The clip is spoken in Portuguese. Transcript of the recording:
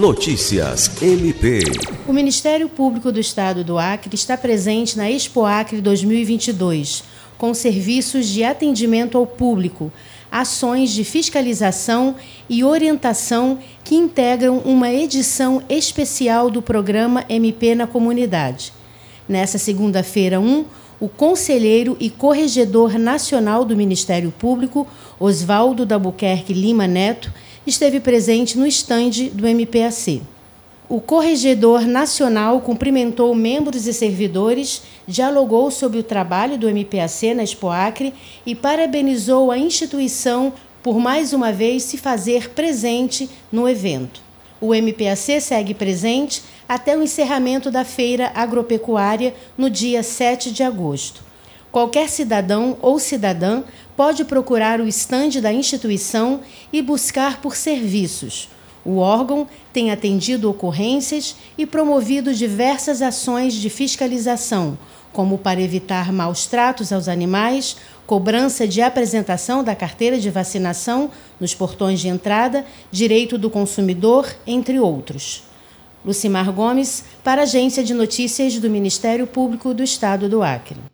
Notícias MP. O Ministério Público do Estado do Acre está presente na Expo Acre 2022, com serviços de atendimento ao público, ações de fiscalização e orientação que integram uma edição especial do programa MP na Comunidade. Nessa segunda-feira 1, o conselheiro e corregedor nacional do Ministério Público, Oswaldo Dabuquerque Lima Neto, esteve presente no estande do MPAC. O corregedor nacional cumprimentou membros e servidores, dialogou sobre o trabalho do MPAC na Expoacre e parabenizou a instituição por mais uma vez se fazer presente no evento. O MPAC segue presente até o encerramento da feira agropecuária no dia 7 de agosto. Qualquer cidadão ou cidadã pode procurar o estande da instituição e buscar por serviços. O órgão tem atendido ocorrências e promovido diversas ações de fiscalização, como para evitar maus tratos aos animais, cobrança de apresentação da carteira de vacinação nos portões de entrada, direito do consumidor, entre outros. Lucimar Gomes, para a Agência de Notícias do Ministério Público do Estado do Acre.